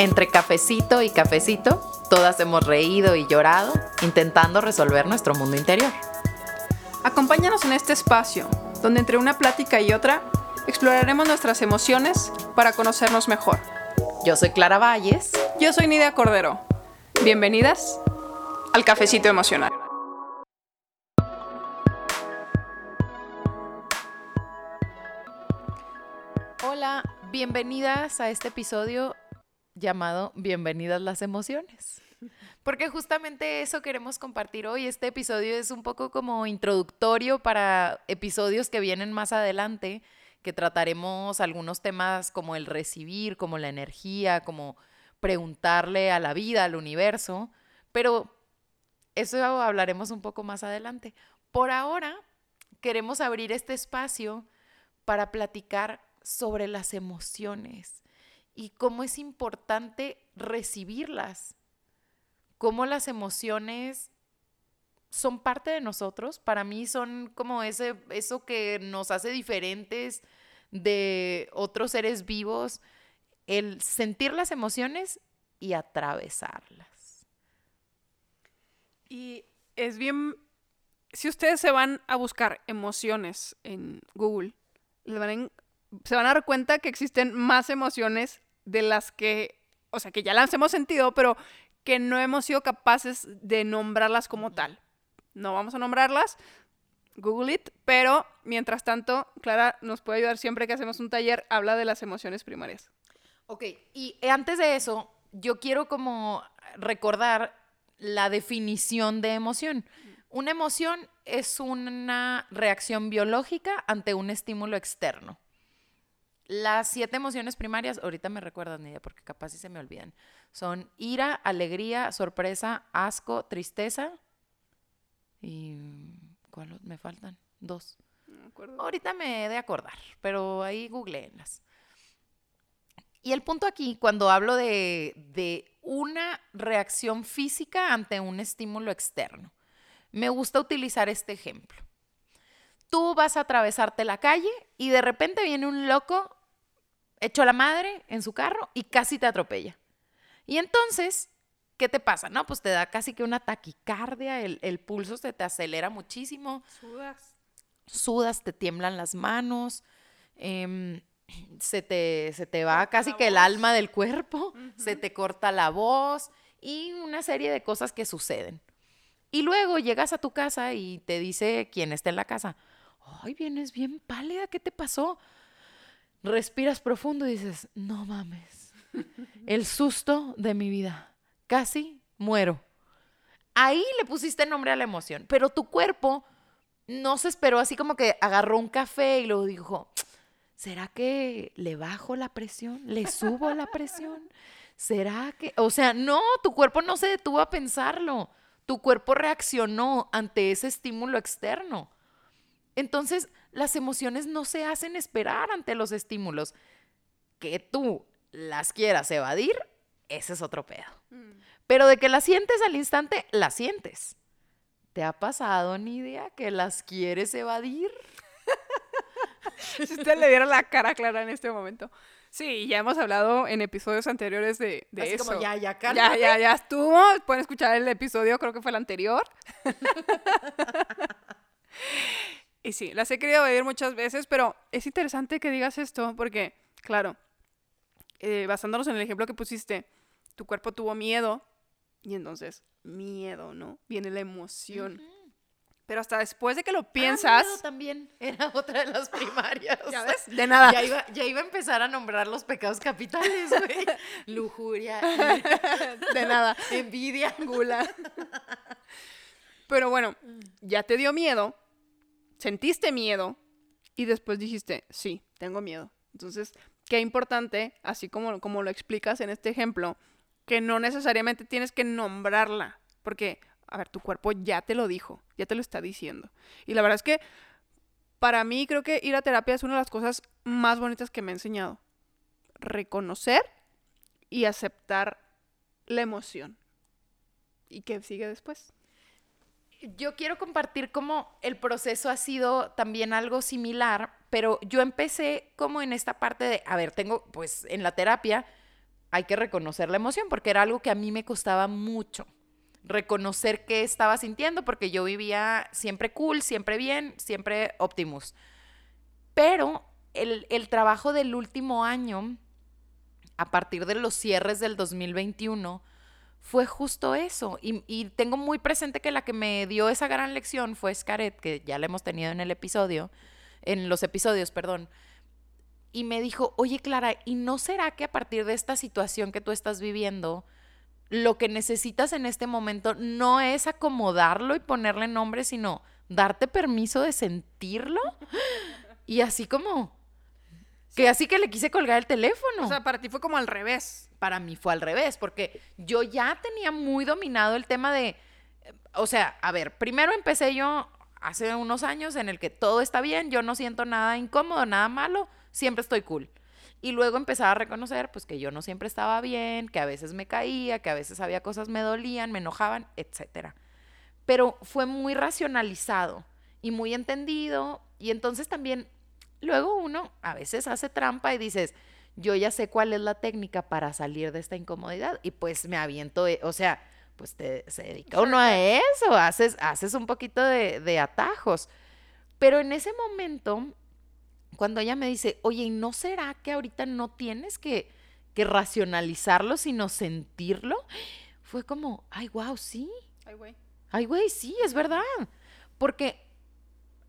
Entre cafecito y cafecito, todas hemos reído y llorado intentando resolver nuestro mundo interior. Acompáñanos en este espacio, donde entre una plática y otra exploraremos nuestras emociones para conocernos mejor. Yo soy Clara Valles. Yo soy Nidia Cordero. Bienvenidas al Cafecito Emocional. Hola, bienvenidas a este episodio llamado Bienvenidas las emociones. Porque justamente eso queremos compartir hoy. Este episodio es un poco como introductorio para episodios que vienen más adelante, que trataremos algunos temas como el recibir, como la energía, como preguntarle a la vida, al universo, pero eso hablaremos un poco más adelante. Por ahora, queremos abrir este espacio para platicar sobre las emociones y cómo es importante recibirlas, cómo las emociones son parte de nosotros. Para mí son como ese, eso que nos hace diferentes de otros seres vivos, el sentir las emociones y atravesarlas. Y es bien, si ustedes se van a buscar emociones en Google, se van a dar cuenta que existen más emociones de las que, o sea, que ya las hemos sentido, pero que no hemos sido capaces de nombrarlas como tal. No vamos a nombrarlas, Google it, pero mientras tanto, Clara nos puede ayudar siempre que hacemos un taller, habla de las emociones primarias. Ok, y antes de eso, yo quiero como recordar la definición de emoción. Una emoción es una reacción biológica ante un estímulo externo. Las siete emociones primarias, ahorita me recuerdan, Nidia, porque capaz si se me olvidan. Son ira, alegría, sorpresa, asco, tristeza. ¿Y cuál me faltan? Dos. Ahorita me he de acordar, pero ahí googleenlas. Y el punto aquí, cuando hablo de, de una reacción física ante un estímulo externo, me gusta utilizar este ejemplo. Tú vas a atravesarte la calle y de repente viene un loco hecho la madre en su carro y casi te atropella. Y entonces, ¿qué te pasa? No, pues te da casi que una taquicardia, el, pulso se te acelera muchísimo. Sudas. Sudas, te tiemblan las manos, em, se, te, se te va casi que el alma del cuerpo, se te corta la voz y una serie de cosas que suceden. Y luego llegas a tu casa y te dice quien está en la casa, ay, vienes bien pálida, ¿qué te pasó? Respiras profundo y dices, no mames, el susto de mi vida, casi muero. Ahí le pusiste nombre a la emoción, pero tu cuerpo no se esperó así como que agarró un café y luego dijo, ¿será que le bajo la presión? ¿Le subo la presión? ¿Será que...? O sea, no, tu cuerpo no se detuvo a pensarlo. Tu cuerpo reaccionó ante ese estímulo externo. Entonces, las emociones no se hacen esperar ante los estímulos. Que tú las quieras evadir, ese es otro pedo. Mm. Pero de que las sientes al instante, las sientes. ¿Te ha pasado, Nidia, que las quieres evadir? si usted le diera la cara clara en este momento. Sí, ya hemos hablado en episodios anteriores de, de Así eso. Como ya, ya, Ya, ya, ya estuvo. Pueden escuchar el episodio, creo que fue el anterior. Y sí, las he querido oír muchas veces, pero es interesante que digas esto porque, claro, eh, basándonos en el ejemplo que pusiste, tu cuerpo tuvo miedo y entonces miedo, ¿no? Viene la emoción. Pero hasta después de que lo ah, piensas. miedo también era otra de las primarias. ¿Ya ves? De nada. Ya iba, ya iba a empezar a nombrar los pecados capitales, güey. Lujuria. de nada. Envidia. Gula. Pero bueno, ya te dio miedo sentiste miedo y después dijiste, sí, tengo miedo. Entonces, qué importante, así como, como lo explicas en este ejemplo, que no necesariamente tienes que nombrarla, porque, a ver, tu cuerpo ya te lo dijo, ya te lo está diciendo. Y la verdad es que para mí creo que ir a terapia es una de las cosas más bonitas que me ha enseñado. Reconocer y aceptar la emoción. ¿Y qué sigue después? Yo quiero compartir cómo el proceso ha sido también algo similar, pero yo empecé como en esta parte de, a ver, tengo pues en la terapia, hay que reconocer la emoción porque era algo que a mí me costaba mucho. Reconocer qué estaba sintiendo porque yo vivía siempre cool, siempre bien, siempre Optimus. Pero el, el trabajo del último año, a partir de los cierres del 2021, fue justo eso. Y, tengo muy presente que la que me dio esa gran lección fue Scaret, que ya la hemos tenido en el episodio, en los episodios, perdón. Y me dijo, oye Clara, ¿y no será que a partir de esta situación que tú estás viviendo, lo que necesitas en este momento no es acomodarlo y ponerle nombre, sino darte permiso de sentirlo? Y así como, que así que le quise colgar el teléfono. O sea, para ti fue como al revés. Para mí fue al revés, porque yo ya tenía muy dominado el tema de, o sea, a ver, primero empecé yo hace unos años en el que todo está bien, yo no siento nada incómodo, nada malo, siempre estoy cool. Y luego empezaba a reconocer, pues, que yo no siempre estaba bien, que a veces me caía, que a veces había cosas me dolían, me enojaban, etc. Pero fue muy racionalizado y muy entendido. Y entonces también, luego uno a veces hace trampa y dices, yo ya sé cuál es la técnica para salir de esta incomodidad. Y pues me aviento, eh, o sea, pues te, se dedica uno a eso, haces, haces un poquito de, de atajos. Pero en ese momento cuando ella me dice, oye, ¿y no será que ahorita no tienes que, que racionalizarlo, sino sentirlo? Fue como, ay, wow, sí. Ay, güey. Ay, güey, sí, es verdad. Porque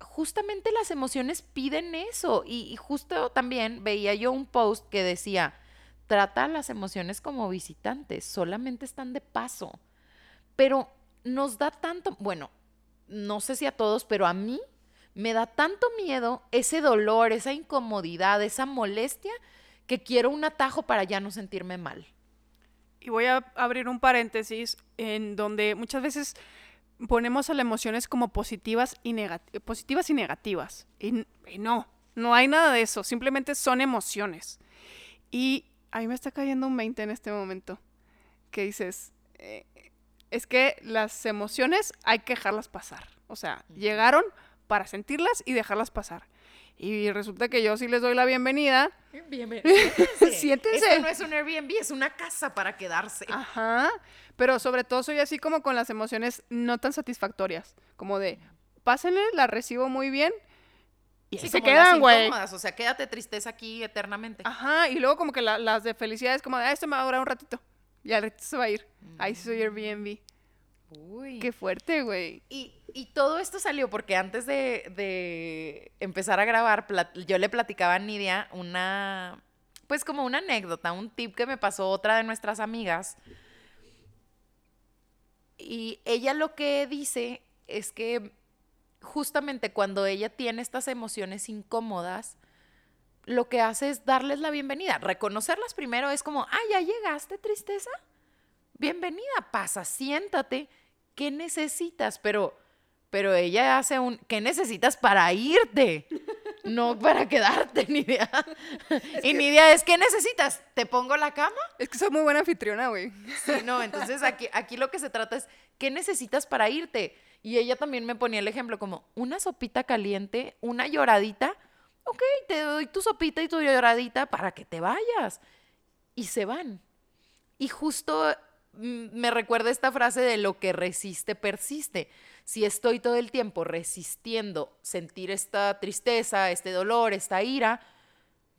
justamente las emociones piden eso. Y, justo también veía yo un post que decía, trata las emociones como visitantes, solamente están de paso. Pero nos da tanto, bueno, no sé si a todos, pero a mí me da tanto miedo ese dolor, esa incomodidad, esa molestia, que quiero un atajo para ya no sentirme mal. Y voy a abrir un paréntesis en donde muchas veces ponemos a las emociones como positivas y, positivas y negativas. Y, y, no, no hay nada de eso, simplemente son emociones. Y a mí me está cayendo un 20 en este momento, que dices, eh, es que las emociones hay que dejarlas pasar. O sea, llegaron, para sentirlas y dejarlas pasar. Y resulta que yo sí les doy la bienvenida. Bienvenido. Siéntense. Esto no es un Airbnb, es una casa para quedarse. Ajá. Pero sobre todo soy así como con las emociones no tan satisfactorias. Como de, pásenle, la recibo muy bien. Y sí, se quedan, güey. O sea, quédate tristeza aquí eternamente. Ajá. Y luego como que la, las de felicidad es como de, ah, esto me va a durar un ratito. Y al ratito se va a ir. Ahí sí soy Airbnb. Uy. Qué fuerte, güey. Y, y, todo esto salió porque antes de, de, empezar a grabar, yo le platicaba a Nidia una, pues como una anécdota, un tip que me pasó otra de nuestras amigas. Y ella lo que dice es que justamente cuando ella tiene estas emociones incómodas, lo que hace es darles la bienvenida. Reconocerlas primero es como, ah, ya llegaste, tristeza. Bienvenida, pasa, siéntate ¿qué necesitas? Pero, pero ella hace un, ¿qué necesitas para irte? No para quedarte, Nidia. y Nidia es, ¿qué necesitas? ¿Te pongo la cama? Es que soy muy buena anfitriona, güey. Sí, no, entonces aquí, aquí lo que se trata es, ¿qué necesitas para irte? Y ella también me ponía el ejemplo como, una sopita caliente, una lloradita, ok, te doy tu sopita y tu lloradita para que te vayas. Y se van. Y justo me recuerda esta frase de lo que resiste, persiste. Si estoy todo el tiempo resistiendo sentir esta tristeza, este dolor, esta ira,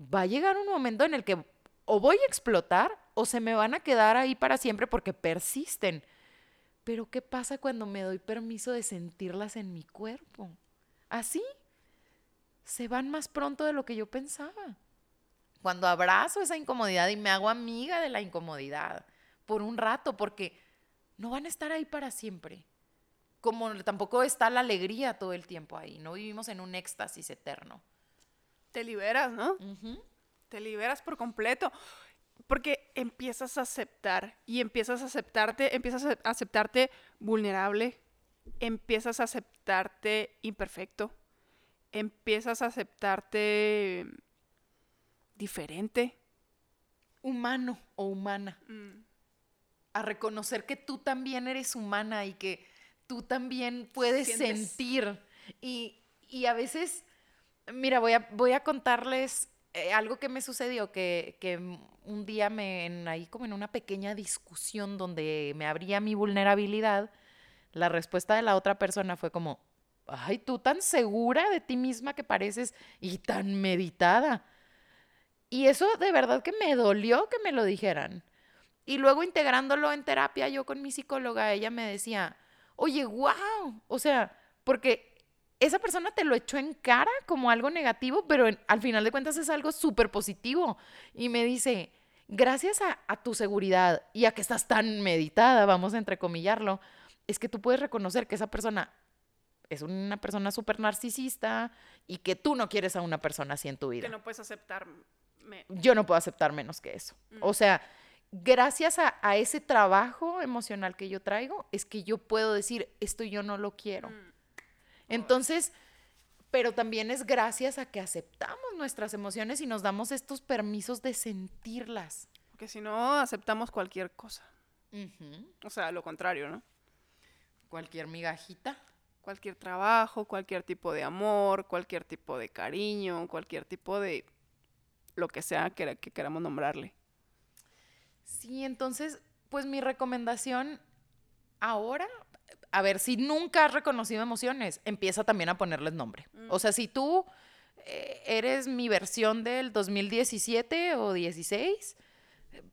va a llegar un momento en el que o voy a explotar o se me van a quedar ahí para siempre porque persisten. Pero ¿qué pasa cuando me doy permiso de sentirlas en mi cuerpo? Así se van más pronto de lo que yo pensaba. Cuando abrazo esa incomodidad y me hago amiga de la incomodidad por un rato, porque no van a estar ahí para siempre. Como tampoco está la alegría todo el tiempo ahí, no vivimos en un éxtasis eterno. Te liberas, ¿no? Te liberas por completo. Porque empiezas a aceptar y empiezas a aceptarte, empiezas a aceptarte vulnerable, empiezas a aceptarte imperfecto, empiezas a aceptarte diferente. Humano o humana. Mm a reconocer que tú también eres humana y que tú también puedes sentir. Y, a veces, mira, voy a, voy a contarles eh, algo que me sucedió, que, que un día me, en, ahí como en una pequeña discusión donde me abría mi vulnerabilidad, la respuesta de la otra persona fue como, ay, tú tan segura de ti misma que pareces y tan meditada. Y eso de verdad que me dolió que me lo dijeran. Y luego integrándolo en terapia, yo con mi psicóloga, ella me decía, oye, wow, o sea, porque esa persona te lo echó en cara como algo negativo, pero al final de cuentas es algo súper positivo. Y me dice, gracias a, a, tu seguridad y a que estás tan meditada, vamos a entrecomillarlo, es que tú puedes reconocer que esa persona es una persona súper narcisista y que tú no quieres a una persona así en tu vida. Que no puedes aceptar. Yo no puedo aceptar menos que eso. Mm. O sea, gracias a, a, ese trabajo emocional que yo traigo, es que yo puedo decir, esto yo no lo quiero. Mm. Entonces, pero también es gracias a que aceptamos nuestras emociones y nos damos estos permisos de sentirlas. Porque si no, aceptamos cualquier cosa. O sea, lo contrario, ¿no? Cualquier migajita. Cualquier trabajo, cualquier tipo de amor, cualquier tipo de cariño, cualquier tipo de lo que sea que, que queramos nombrarle. Sí, entonces, pues mi recomendación ahora a ver, si nunca has reconocido emociones, empieza también a ponerles nombre. O sea, si tú eh, eres mi versión del 2017 o 16,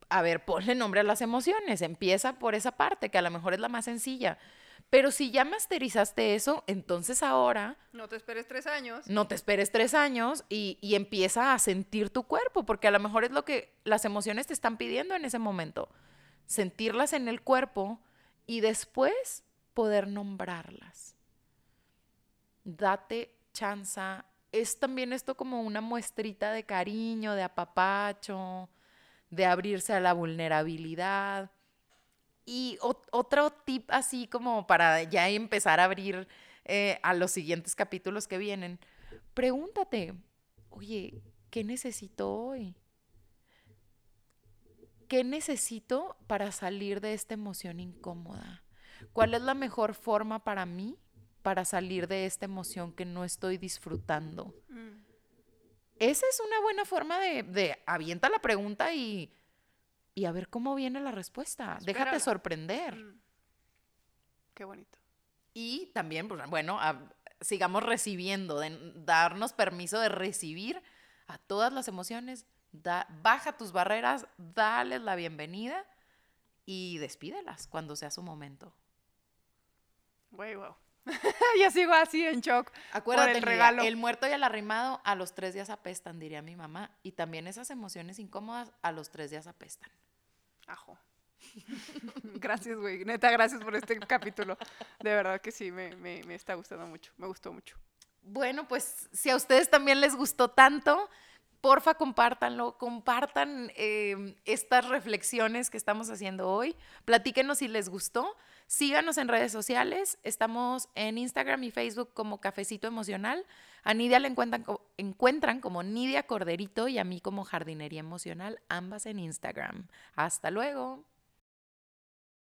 a ver, ponle nombre a las emociones, empieza por esa parte, que a lo mejor es la más sencilla. Pero si ya masterizaste eso, entonces ahora... No te esperes tres años. No te esperes tres años y, y, empieza a sentir tu cuerpo, porque a lo mejor es lo que las emociones te están pidiendo en ese momento. Sentirlas en el cuerpo y después poder nombrarlas. Date chanza. Es también esto como una muestrita de cariño, de apapacho, de abrirse a la vulnerabilidad. Y otro tip así como para ya empezar a abrir eh, a los siguientes capítulos que vienen, pregúntate, oye, ¿qué necesito hoy? ¿Qué necesito para salir de esta emoción incómoda? ¿Cuál es la mejor forma para mí para salir de esta emoción que no estoy disfrutando? Mm. Esa es una buena forma de, de avienta la pregunta y, y, a ver cómo viene la respuesta. Déjate sorprender. Mm. Qué bonito. Y también, pues, bueno, sigamos recibiendo, de, darnos permiso de recibir a todas las emociones. baja tus barreras, dales la bienvenida y despídelas cuando sea su momento. Güey, wow. ya sigo así en shock. Acuérdate, el regalo. el muerto y el arrimado a los tres días apestan, diría mi mamá. Y también esas emociones incómodas a los tres días apestan. Ajo. gracias, güey. Neta, gracias por este capítulo. De verdad que sí, me, me, me está gustando mucho. Me gustó mucho. Bueno, pues si a ustedes también les gustó tanto, porfa compártanlo, compartan eh, estas reflexiones que estamos haciendo hoy. Platíquenos si les gustó. Síganos en redes sociales. Estamos en Instagram y Facebook como Cafecito Emocional. A Nidia la encuentran, encuentran como Nidia Corderito y a mí como Jardinería Emocional, ambas en Instagram. Hasta luego.